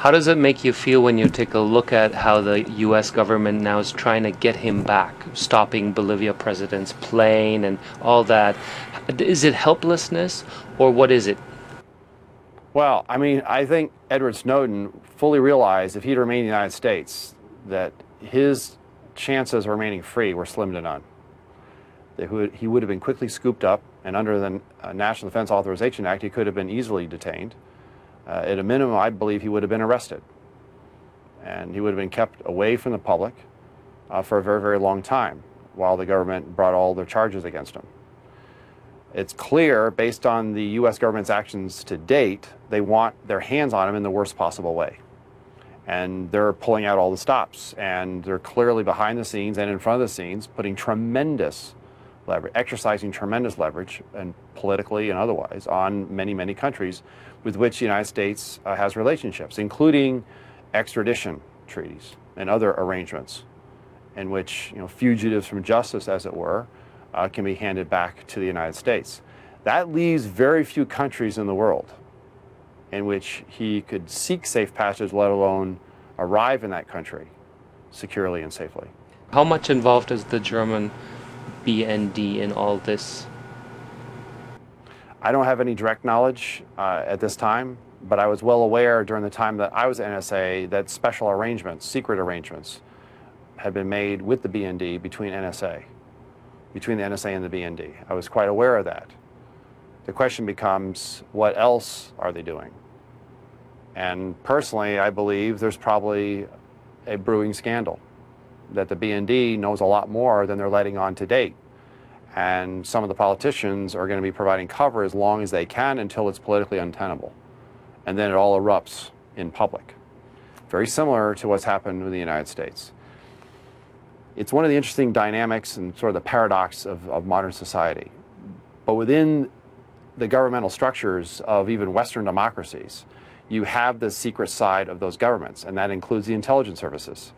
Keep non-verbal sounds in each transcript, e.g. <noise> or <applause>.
How does it make you feel when you take a look at how the U.S. government now is trying to get him back, stopping Bolivia president's plane and all that? Is it helplessness or what is it? Well, I mean, I think Edward Snowden fully realized if he'd remained in the United States that his chances of remaining free were slim to none. That he would have been quickly scooped up, and under the uh, National Defense Authorization Act, he could have been easily detained. Uh, at a minimum, I believe he would have been arrested. And he would have been kept away from the public uh, for a very, very long time while the government brought all their charges against him. It's clear, based on the U.S. government's actions to date, they want their hands on him in the worst possible way. And they're pulling out all the stops. And they're clearly behind the scenes and in front of the scenes putting tremendous leverage, exercising tremendous leverage, and politically and otherwise, on many, many countries with which the United States uh, has relationships, including extradition treaties and other arrangements in which you know, fugitives from justice, as it were, uh, can be handed back to the United States. That leaves very few countries in the world in which he could seek safe passage, let alone arrive in that country securely and safely. How much involved is the German BND in all this? I don't have any direct knowledge uh, at this time, but I was well aware during the time that I was at NSA that special arrangements, secret arrangements, had been made with the BND between NSA, between the NSA and the BND. I was quite aware of that. The question becomes, what else are they doing? And personally, I believe there's probably a brewing scandal that the BND knows a lot more than they're letting on to date. And some of the politicians are going to be providing cover as long as they can until it's politically untenable. And then it all erupts in public. Very similar to what's happened in the United States. It's one of the interesting dynamics and sort of the paradox of, of modern society. But within the governmental structures of even Western democracies, you have the secret side of those governments, and that includes the intelligence services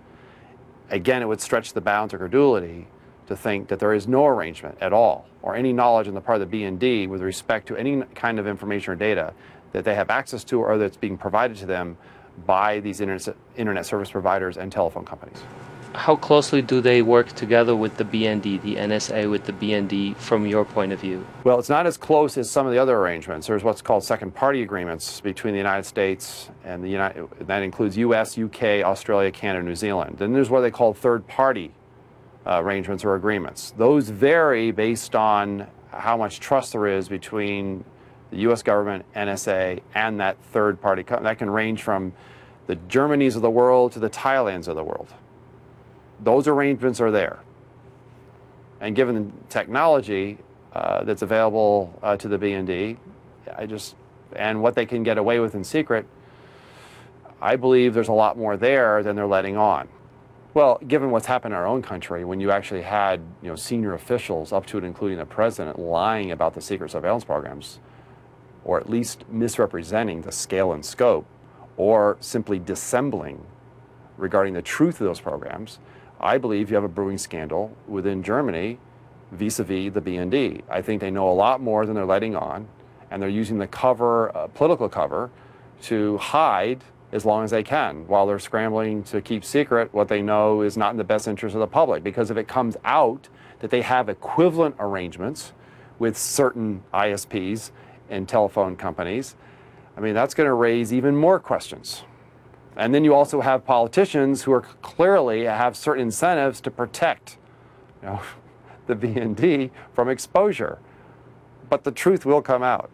again, it would stretch the bounds of credulity to think that there is no arrangement at all or any knowledge on the part of the BND with respect to any kind of information or data that they have access to or that's being provided to them by these internet, internet service providers and telephone companies how closely do they work together with the BND, the NSA with the BND, from your point of view? Well, it's not as close as some of the other arrangements. There's what's called second party agreements between the United States and the United, that includes US, UK, Australia, Canada, New Zealand. Then there's what they call third party uh, arrangements or agreements. Those vary based on how much trust there is between the US government, NSA, and that third party. That can range from the Germanys of the world to the Thailands of the world those arrangements are there. And given the technology uh, that's available uh, to the BND, I just, and what they can get away with in secret, I believe there's a lot more there than they're letting on. Well, given what's happened in our own country, when you actually had you know, senior officials, up to and including the president, lying about the secret surveillance programs, or at least misrepresenting the scale and scope, or simply dissembling regarding the truth of those programs, I believe you have a brewing scandal within Germany vis-a-vis the BND. I think they know a lot more than they're letting on, and they're using the cover, uh, political cover, to hide as long as they can while they're scrambling to keep secret what they know is not in the best interest of the public. Because if it comes out that they have equivalent arrangements with certain ISPs and telephone companies, I mean, that's going to raise even more questions. And then you also have politicians who are clearly have certain incentives to protect you know, <laughs> the BND from exposure. But the truth will come out.